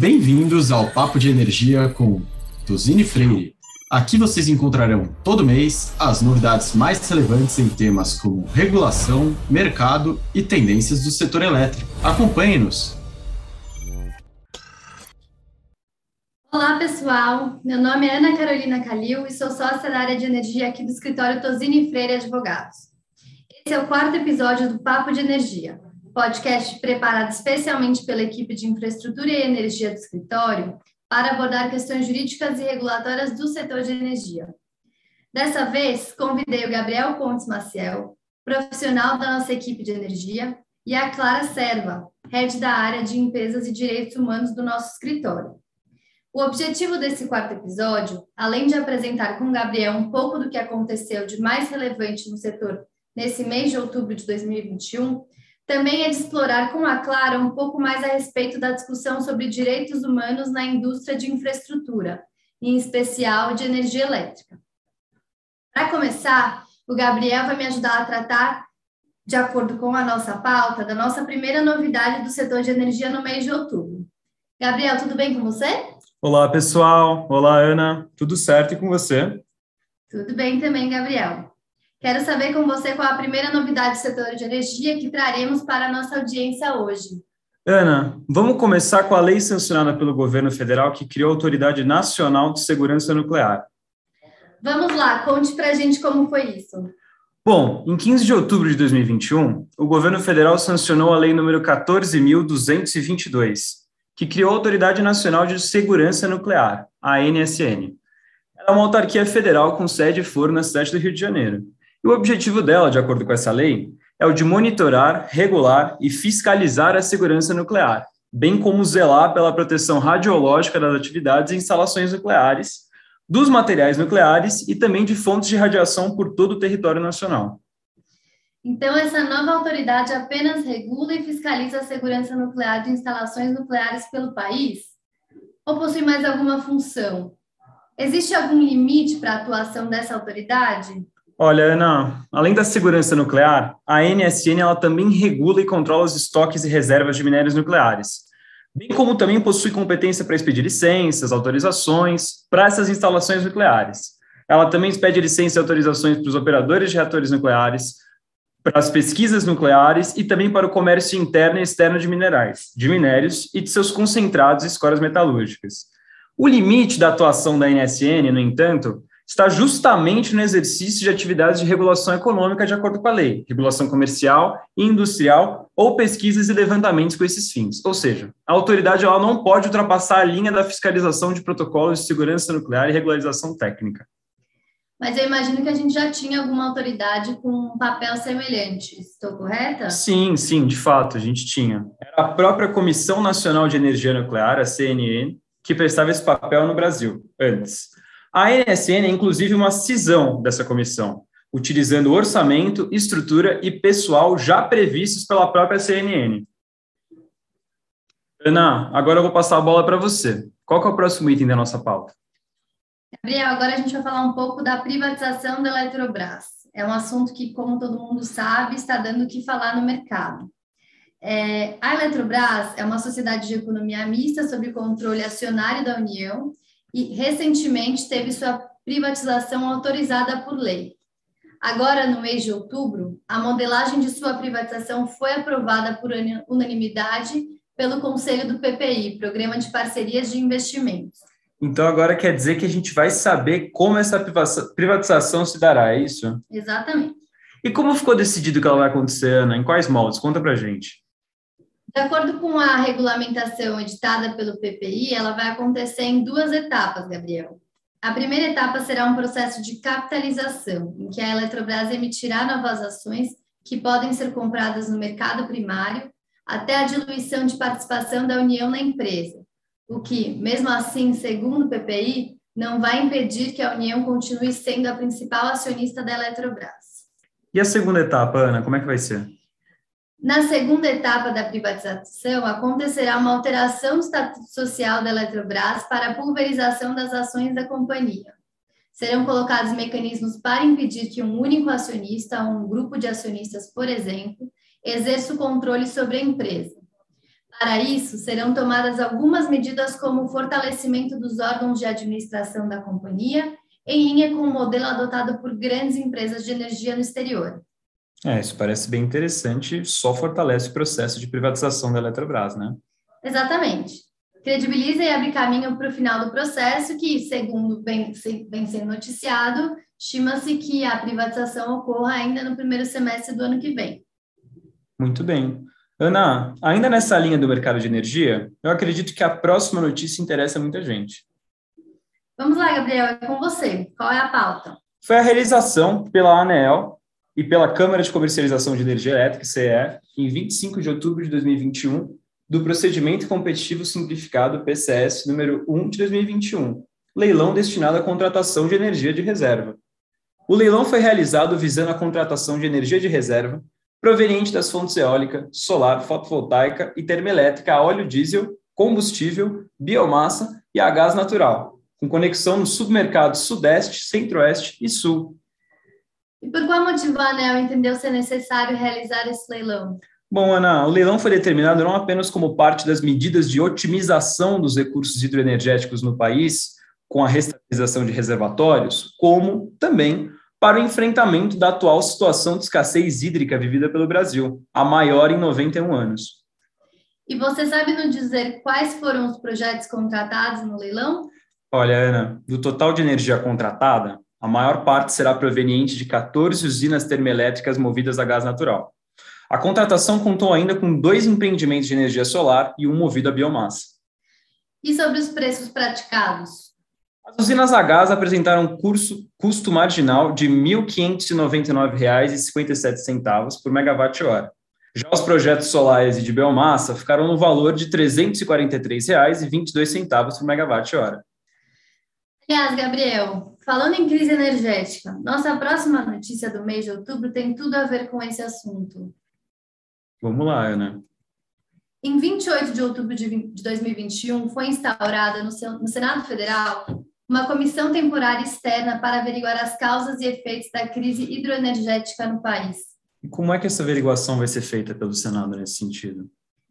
Bem-vindos ao Papo de Energia com Tozini Freire. Aqui vocês encontrarão todo mês as novidades mais relevantes em temas como regulação, mercado e tendências do setor elétrico. Acompanhe-nos! Olá, pessoal. Meu nome é Ana Carolina Calil e sou sócia da área de energia aqui do escritório Tozini Freire Advogados. Esse é o quarto episódio do Papo de Energia, podcast preparado especialmente pela equipe de infraestrutura e energia do escritório para abordar questões jurídicas e regulatórias do setor de energia. Dessa vez, convidei o Gabriel Pontes Maciel, profissional da nossa equipe de energia, e a Clara Serva, head da área de empresas e direitos humanos do nosso escritório. O objetivo desse quarto episódio, além de apresentar com o Gabriel um pouco do que aconteceu de mais relevante no setor nesse mês de outubro de 2021, também é de explorar com a Clara um pouco mais a respeito da discussão sobre direitos humanos na indústria de infraestrutura, em especial de energia elétrica. Para começar, o Gabriel vai me ajudar a tratar, de acordo com a nossa pauta, da nossa primeira novidade do setor de energia no mês de outubro. Gabriel, tudo bem com você? Olá, pessoal. Olá, Ana. Tudo certo e com você? Tudo bem também, Gabriel. Quero saber com você qual a primeira novidade do setor de energia que traremos para a nossa audiência hoje. Ana, vamos começar com a lei sancionada pelo governo federal que criou a Autoridade Nacional de Segurança Nuclear. Vamos lá, conte para a gente como foi isso. Bom, em 15 de outubro de 2021, o governo federal sancionou a lei número 14.222, que criou a Autoridade Nacional de Segurança Nuclear, a ANSN. Ela é uma autarquia federal com sede e foro na cidade do Rio de Janeiro. E o objetivo dela, de acordo com essa lei, é o de monitorar, regular e fiscalizar a segurança nuclear, bem como zelar pela proteção radiológica das atividades e instalações nucleares, dos materiais nucleares e também de fontes de radiação por todo o território nacional. Então, essa nova autoridade apenas regula e fiscaliza a segurança nuclear de instalações nucleares pelo país? Ou possui mais alguma função? Existe algum limite para a atuação dessa autoridade? Olha, Ana, além da segurança nuclear, a NSN ela também regula e controla os estoques e reservas de minérios nucleares, bem como também possui competência para expedir licenças, autorizações para essas instalações nucleares. Ela também expede licenças e autorizações para os operadores de reatores nucleares, para as pesquisas nucleares e também para o comércio interno e externo de minerais, de minérios e de seus concentrados e escoras metalúrgicas. O limite da atuação da NSN, no entanto, está justamente no exercício de atividades de regulação econômica de acordo com a lei, regulação comercial e industrial ou pesquisas e levantamentos com esses fins. Ou seja, a autoridade ela não pode ultrapassar a linha da fiscalização de protocolos de segurança nuclear e regularização técnica. Mas eu imagino que a gente já tinha alguma autoridade com um papel semelhante, estou correta? Sim, sim, de fato, a gente tinha. Era a própria Comissão Nacional de Energia Nuclear, a CNN, que prestava esse papel no Brasil, antes. A NSN é, inclusive, uma cisão dessa comissão, utilizando orçamento, estrutura e pessoal já previstos pela própria CNN. Ana, agora eu vou passar a bola para você. Qual é o próximo item da nossa pauta? Gabriel, agora a gente vai falar um pouco da privatização da Eletrobras. É um assunto que, como todo mundo sabe, está dando o que falar no mercado. É, a Eletrobras é uma sociedade de economia mista sob controle acionário da União e recentemente teve sua privatização autorizada por lei. Agora, no mês de outubro, a modelagem de sua privatização foi aprovada por unanimidade pelo Conselho do PPI, Programa de Parcerias de Investimentos. Então, agora quer dizer que a gente vai saber como essa privatização se dará, é isso? Exatamente. E como ficou decidido que ela vai acontecer, Ana? Em quais moldes? Conta pra gente. De acordo com a regulamentação editada pelo PPI, ela vai acontecer em duas etapas, Gabriel. A primeira etapa será um processo de capitalização, em que a Eletrobras emitirá novas ações que podem ser compradas no mercado primário até a diluição de participação da União na empresa, o que, mesmo assim, segundo o PPI, não vai impedir que a União continue sendo a principal acionista da Eletrobras. E a segunda etapa, Ana, como é que vai ser? Na segunda etapa da privatização, acontecerá uma alteração do estatuto social da Eletrobras para a pulverização das ações da companhia. Serão colocados mecanismos para impedir que um único acionista ou um grupo de acionistas, por exemplo, exerça o controle sobre a empresa. Para isso, serão tomadas algumas medidas como o fortalecimento dos órgãos de administração da companhia, em linha com o modelo adotado por grandes empresas de energia no exterior. É, isso parece bem interessante, só fortalece o processo de privatização da Eletrobras, né? Exatamente. Credibiliza e abre caminho para o final do processo, que, segundo vem, vem sendo noticiado, estima-se que a privatização ocorra ainda no primeiro semestre do ano que vem. Muito bem. Ana, ainda nessa linha do mercado de energia, eu acredito que a próxima notícia interessa muita gente. Vamos lá, Gabriel, é com você. Qual é a pauta? Foi a realização pela ANEEL e pela Câmara de Comercialização de Energia Elétrica, CE, em 25 de outubro de 2021, do Procedimento Competitivo Simplificado PCS número 1 de 2021, leilão destinado à contratação de energia de reserva. O leilão foi realizado visando a contratação de energia de reserva proveniente das fontes eólica, solar, fotovoltaica e termoelétrica a óleo diesel, combustível, biomassa e a gás natural, com conexão nos submercados Sudeste, Centro-Oeste e Sul. E por qual motivo a ANEL entendeu ser necessário realizar esse leilão? Bom, Ana, o leilão foi determinado não apenas como parte das medidas de otimização dos recursos hidroenergéticos no país, com a restabilização de reservatórios, como também para o enfrentamento da atual situação de escassez hídrica vivida pelo Brasil, a maior em 91 anos. E você sabe nos dizer quais foram os projetos contratados no leilão? Olha, Ana, do total de energia contratada, a maior parte será proveniente de 14 usinas termoelétricas movidas a gás natural. A contratação contou ainda com dois empreendimentos de energia solar e um movido a biomassa. E sobre os preços praticados? As usinas a gás apresentaram curso, custo marginal de R$ 1.599,57 por megawatt-hora. Já os projetos solares e de biomassa ficaram no valor de R$ 343,22 por megawatt-hora. Aliás, Gabriel, falando em crise energética, nossa próxima notícia do mês de outubro tem tudo a ver com esse assunto. Vamos lá, Ana. Em 28 de outubro de 2021, foi instaurada no Senado Federal uma comissão temporária externa para averiguar as causas e efeitos da crise hidroenergética no país. E como é que essa averiguação vai ser feita pelo Senado nesse sentido?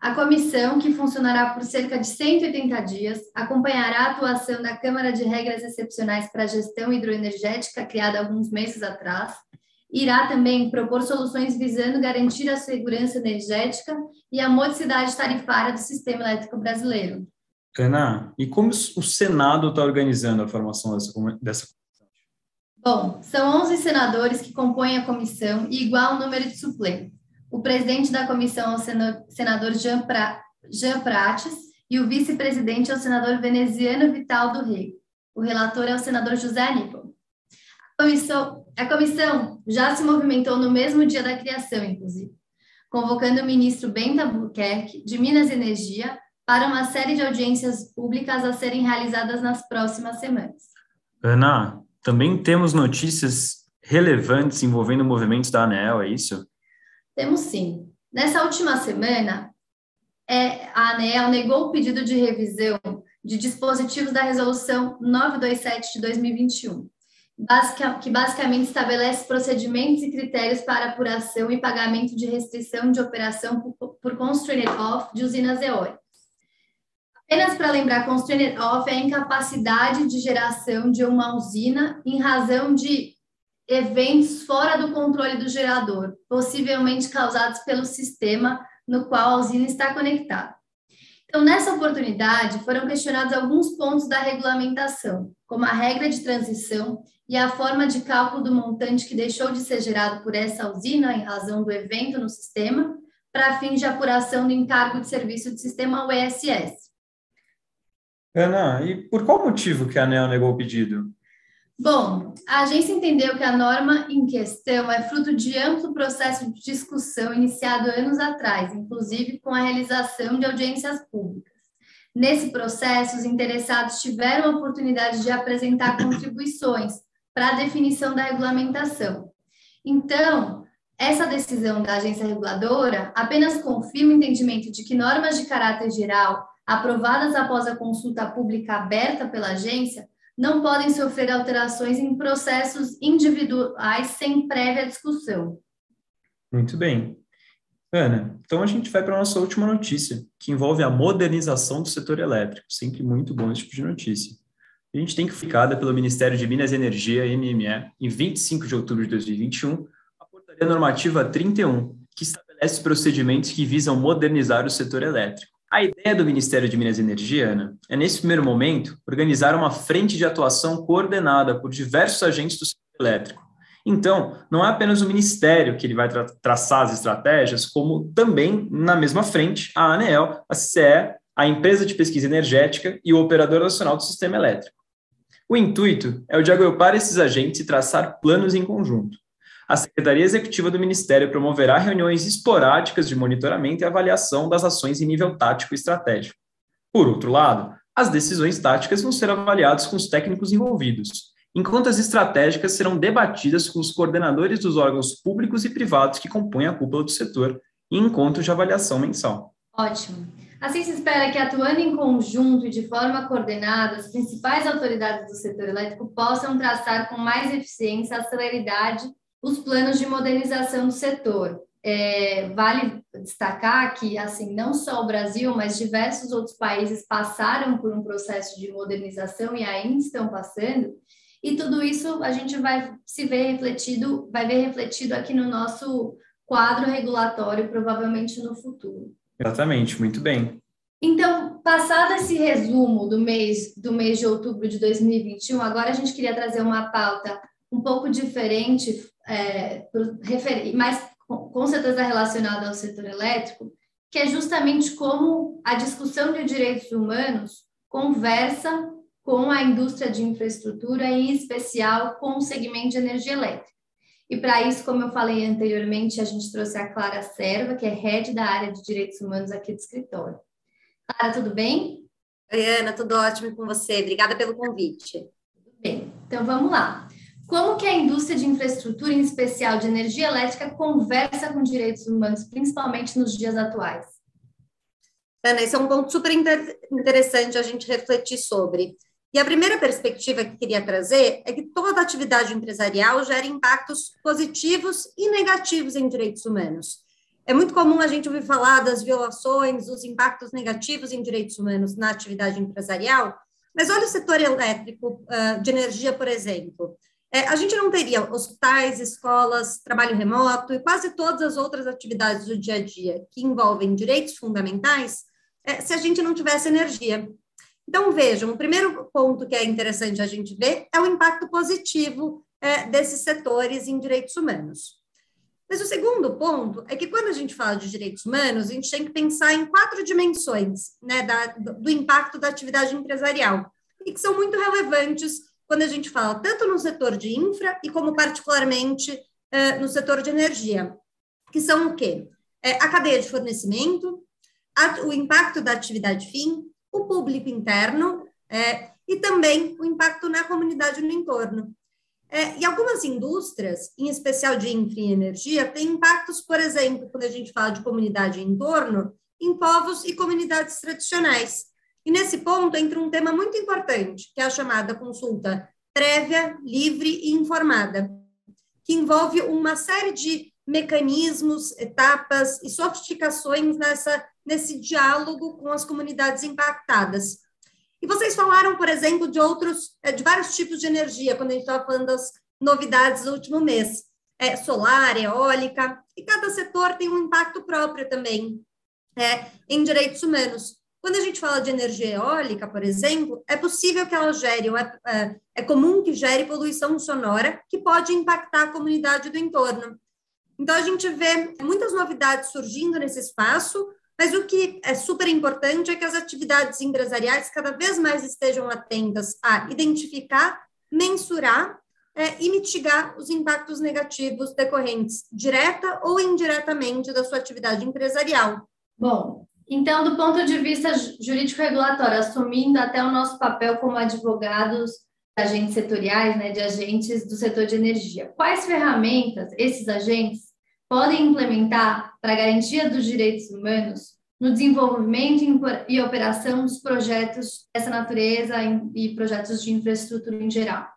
A comissão, que funcionará por cerca de 180 dias, acompanhará a atuação da Câmara de Regras Excepcionais para a Gestão Hidroenergética, criada alguns meses atrás, irá também propor soluções visando garantir a segurança energética e a modicidade tarifária do sistema elétrico brasileiro. Ana, e como o Senado está organizando a formação dessa, comissão? Bom, são 11 senadores que compõem a comissão e igual número de suplentes. O presidente da comissão é o senador Jean, pra, Jean Prates e o vice-presidente é o senador veneziano Vital do Rei. O relator é o senador José Aníbal. A comissão, a comissão já se movimentou no mesmo dia da criação, inclusive, convocando o ministro Bento Albuquerque, de Minas e Energia, para uma série de audiências públicas a serem realizadas nas próximas semanas. Ana, também temos notícias relevantes envolvendo movimentos da ANEL, é isso? Temos sim. Nessa última semana, é, a ANEL negou o pedido de revisão de dispositivos da Resolução 927 de 2021, que basicamente estabelece procedimentos e critérios para apuração e pagamento de restrição de operação por, por constrained off de usinas eólicas. Apenas para lembrar, constrained off é a incapacidade de geração de uma usina em razão de eventos fora do controle do gerador, possivelmente causados pelo sistema no qual a usina está conectada. Então, nessa oportunidade, foram questionados alguns pontos da regulamentação, como a regra de transição e a forma de cálculo do montante que deixou de ser gerado por essa usina em razão do evento no sistema, para fins de apuração do encargo de serviço de sistema UESS. Ana, e por qual motivo que a ANEL negou o pedido? Bom, a agência entendeu que a norma em questão é fruto de amplo processo de discussão iniciado anos atrás, inclusive com a realização de audiências públicas. Nesse processo, os interessados tiveram a oportunidade de apresentar contribuições para a definição da regulamentação. Então, essa decisão da agência reguladora apenas confirma o entendimento de que normas de caráter geral aprovadas após a consulta pública aberta pela agência, não podem sofrer alterações em processos individuais sem prévia discussão. Muito bem. Ana, então a gente vai para a nossa última notícia, que envolve a modernização do setor elétrico. Sempre muito bom esse tipo de notícia. A gente tem que ficada pelo Ministério de Minas e Energia, MME, em 25 de outubro de 2021, a Portaria Normativa 31, que estabelece procedimentos que visam modernizar o setor elétrico. A ideia do Ministério de Minas e Energia, Ana, é, nesse primeiro momento, organizar uma frente de atuação coordenada por diversos agentes do setor elétrico. Então, não é apenas o Ministério que ele vai tra traçar as estratégias, como também, na mesma frente, a ANEEL, a CCE, a Empresa de Pesquisa Energética e o Operador Nacional do Sistema Elétrico. O intuito é o de agrupar esses agentes e traçar planos em conjunto. A Secretaria Executiva do Ministério promoverá reuniões esporádicas de monitoramento e avaliação das ações em nível tático e estratégico. Por outro lado, as decisões táticas vão ser avaliadas com os técnicos envolvidos, enquanto as estratégicas serão debatidas com os coordenadores dos órgãos públicos e privados que compõem a cúpula do setor em encontros de avaliação mensal. Ótimo. Assim se espera que, atuando em conjunto e de forma coordenada, as principais autoridades do setor elétrico possam traçar com mais eficiência e celeridade os planos de modernização do setor. É, vale destacar que, assim, não só o Brasil, mas diversos outros países passaram por um processo de modernização e ainda estão passando, e tudo isso a gente vai se ver refletido, vai ver refletido aqui no nosso quadro regulatório, provavelmente no futuro. Exatamente, muito bem. Então, passado esse resumo do mês do mês de outubro de 2021, agora a gente queria trazer uma pauta um pouco diferente, é, mais com certeza relacionada ao setor elétrico, que é justamente como a discussão de direitos humanos conversa com a indústria de infraestrutura, em especial com o segmento de energia elétrica. E para isso, como eu falei anteriormente, a gente trouxe a Clara Serva, que é head da área de direitos humanos aqui do escritório. Clara, tudo bem? Oi, Ana, tudo ótimo com você. Obrigada pelo convite. Tudo bem. Então vamos lá. Como que a indústria de infraestrutura, em especial de energia elétrica, conversa com direitos humanos, principalmente nos dias atuais? Ana, esse é um ponto super interessante a gente refletir sobre. E a primeira perspectiva que queria trazer é que toda atividade empresarial gera impactos positivos e negativos em direitos humanos. É muito comum a gente ouvir falar das violações, dos impactos negativos em direitos humanos na atividade empresarial, mas olha o setor elétrico uh, de energia, por exemplo. É, a gente não teria hospitais, escolas, trabalho remoto e quase todas as outras atividades do dia a dia que envolvem direitos fundamentais é, se a gente não tivesse energia. Então, vejam, o primeiro ponto que é interessante a gente ver é o impacto positivo é, desses setores em direitos humanos. Mas o segundo ponto é que quando a gente fala de direitos humanos, a gente tem que pensar em quatro dimensões né, da, do impacto da atividade empresarial, e que são muito relevantes quando a gente fala tanto no setor de infra e como particularmente é, no setor de energia, que são o quê? É, a cadeia de fornecimento, a, o impacto da atividade fim, o público interno é, e também o impacto na comunidade no entorno. É, e algumas indústrias, em especial de infra e energia, têm impactos, por exemplo, quando a gente fala de comunidade em torno, em povos e comunidades tradicionais. E nesse ponto entra um tema muito importante, que é a chamada consulta prévia, livre e informada, que envolve uma série de mecanismos, etapas e sofisticações nessa nesse diálogo com as comunidades impactadas. E vocês falaram, por exemplo, de outros, é, de vários tipos de energia, quando a gente estava falando das novidades do último mês. É, solar, eólica, e cada setor tem um impacto próprio também é, em direitos humanos. Quando a gente fala de energia eólica, por exemplo, é possível que ela gere, é, é, é comum que gere poluição sonora, que pode impactar a comunidade do entorno. Então, a gente vê muitas novidades surgindo nesse espaço, mas o que é super importante é que as atividades empresariais cada vez mais estejam atentas a identificar, mensurar é, e mitigar os impactos negativos decorrentes, direta ou indiretamente, da sua atividade empresarial. Bom, então, do ponto de vista jurídico-regulatório, assumindo até o nosso papel como advogados agentes setoriais, né, de agentes do setor de energia, quais ferramentas esses agentes podem implementar para a garantia dos direitos humanos no desenvolvimento e operação dos projetos dessa natureza e projetos de infraestrutura em geral?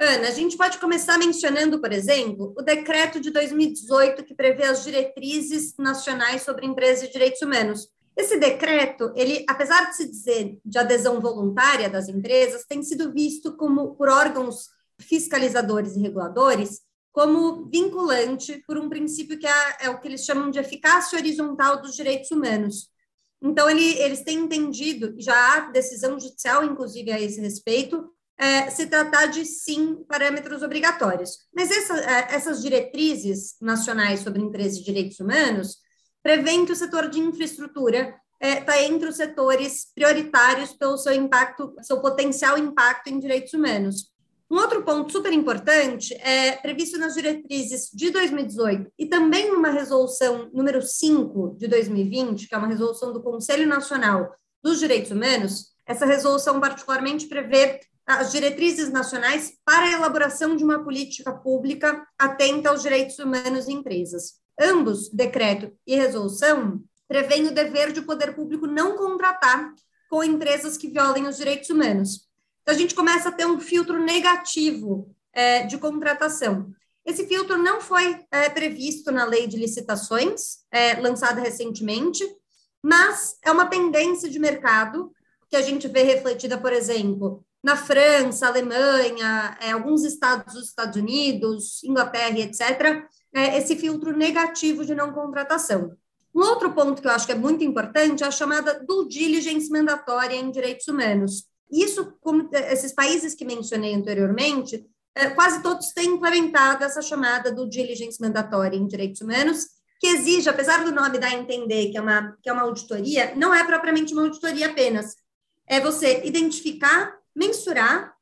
Ana, a gente pode começar mencionando, por exemplo, o decreto de 2018 que prevê as diretrizes nacionais sobre empresas e direitos humanos. Esse decreto, ele, apesar de se dizer de adesão voluntária das empresas, tem sido visto como por órgãos fiscalizadores e reguladores como vinculante por um princípio que é, é o que eles chamam de eficácia horizontal dos direitos humanos. Então, ele, eles têm entendido, já há decisão judicial, inclusive, a esse respeito, é, se tratar de, sim, parâmetros obrigatórios. Mas essa, é, essas diretrizes nacionais sobre empresas e direitos humanos prevêem que o setor de infraestrutura está é, entre os setores prioritários pelo seu impacto, seu potencial impacto em direitos humanos. Um outro ponto super importante é previsto nas diretrizes de 2018 e também numa resolução número 5 de 2020, que é uma resolução do Conselho Nacional dos Direitos Humanos. Essa resolução particularmente prevê as diretrizes nacionais para a elaboração de uma política pública atenta aos direitos humanos em empresas. Ambos, decreto e resolução, prevêem o dever de o poder público não contratar com empresas que violem os direitos humanos. Então, a gente começa a ter um filtro negativo é, de contratação. Esse filtro não foi é, previsto na lei de licitações, é, lançada recentemente, mas é uma tendência de mercado que a gente vê refletida, por exemplo, na França, Alemanha, alguns estados dos Estados Unidos, Inglaterra, etc., é, esse filtro negativo de não contratação. Um outro ponto que eu acho que é muito importante é a chamada due diligence mandatória em direitos humanos. Isso, como esses países que mencionei anteriormente, é, quase todos têm implementado essa chamada due diligence mandatória em direitos humanos, que exige, apesar do nome dar a entender que é uma, que é uma auditoria, não é propriamente uma auditoria apenas. É você identificar mensurar,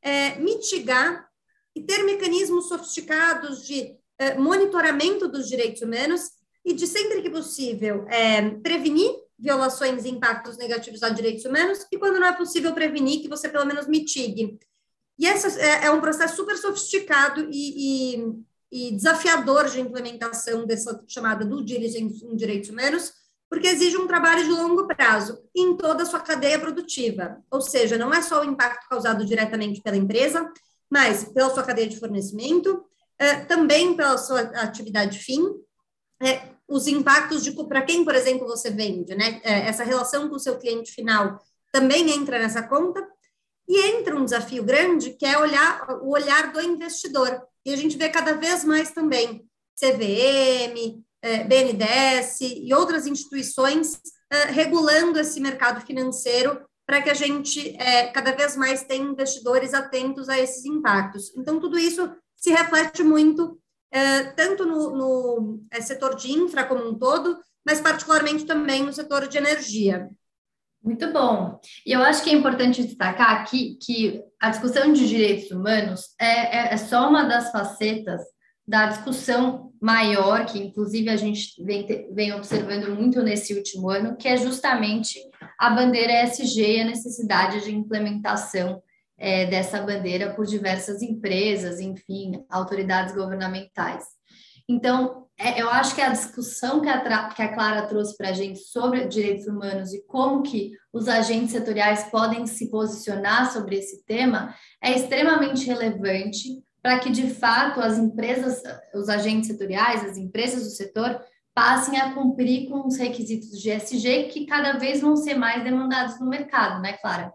é, mitigar e ter mecanismos sofisticados de é, monitoramento dos direitos humanos e de, sempre que possível, é, prevenir violações e impactos negativos a direitos humanos e, quando não é possível prevenir, que você pelo menos mitigue. E esse é, é um processo super sofisticado e, e, e, desafiador de implementação dessa chamada due diligence em direitos humanos, porque exige um trabalho de longo prazo em toda a sua cadeia produtiva. Ou seja, não é só o impacto causado diretamente pela empresa, mas pela sua cadeia de fornecimento, também pela sua atividade fim, é, os impactos de para quem, por exemplo, você vende, né? É, essa relação com o seu cliente final também entra nessa conta. E entra um desafio grande, que é olhar o olhar do investidor. E a gente vê cada vez mais também CVM, é, BNDES e outras instituições é, regulando esse mercado financeiro para que a gente é, cada vez mais tenha investidores atentos a esses impactos. Então, tudo isso se reflete muito, tanto no, no setor de infra como um todo, mas particularmente também no setor de energia. Muito bom. E eu acho que é importante destacar aqui que a discussão de direitos humanos é, é, é só uma das facetas da discussão maior, que inclusive a gente vem, vem observando muito nesse último ano, que é justamente a bandeira ESG e a necessidade de implementação é, dessa bandeira por diversas empresas, enfim, autoridades governamentais. Então, é, eu acho que a discussão que a, que a Clara trouxe para a gente sobre direitos humanos e como que os agentes setoriais podem se posicionar sobre esse tema é extremamente relevante para que, de fato, as empresas, os agentes setoriais, as empresas do setor, passem a cumprir com os requisitos de ESG que cada vez vão ser mais demandados no mercado, né, Clara?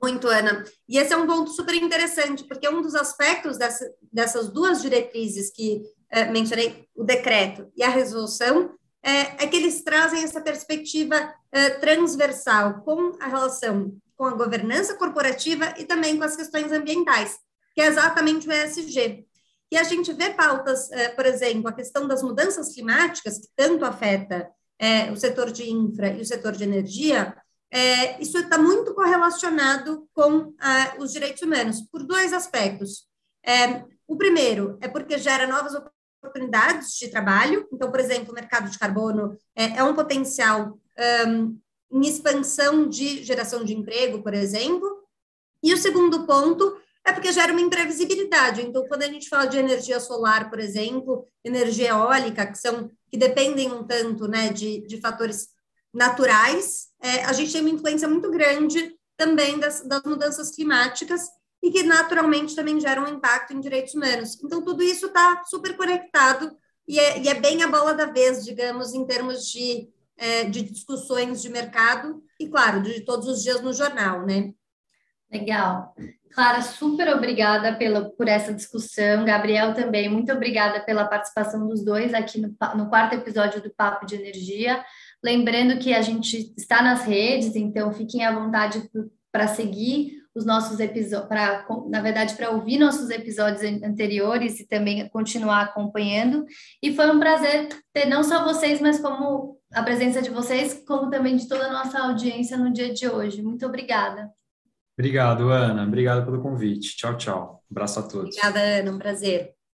Muito, Ana. E esse é um ponto super interessante, porque um dos aspectos dessa, dessas duas diretrizes que é, mencionei, o decreto e a resolução, é, é que eles trazem essa perspectiva é, transversal com a relação com a governança corporativa e também com as questões ambientais que é exatamente o ESG. E a gente vê pautas, eh, por exemplo, a questão das mudanças climáticas, que tanto afeta é, o setor de infra e o setor de energia, é, isso está muito correlacionado com ah, os direitos humanos, por dois aspectos. É, o primeiro é porque gera novas oportunidades de trabalho, então, por exemplo, o mercado de carbono é, um potencial um, em expansão de geração de emprego, por exemplo. E o segundo ponto é porque gera uma imprevisibilidade. Então, quando a gente fala de energia solar, por exemplo, energia eólica, que são que dependem um tanto né, de, de fatores naturais, é, a gente tem uma influência muito grande também das, das mudanças climáticas, e que naturalmente também geram um impacto em direitos humanos. Então, tudo isso está super conectado e é, e é, bem a bola da vez, digamos, em termos de, é, de discussões de mercado e, claro, de todos os dias no jornal, né? Legal. Clara, super obrigada pela, por essa discussão. Gabriel também, muito obrigada pela participação dos dois aqui no, no quarto episódio do Papo de Energia. Lembrando que a gente está nas redes, então fiquem à vontade para seguir os nossos episódios, para na verdade para ouvir nossos episódios anteriores e também continuar acompanhando. E foi um prazer ter não só vocês, mas como a presença de vocês, como também de toda a nossa audiência no dia de hoje. Muito obrigada. Obrigado, Ana. Obrigado pelo convite. Tchau, tchau. Um abraço a todos. Obrigada, Ana. Um prazer.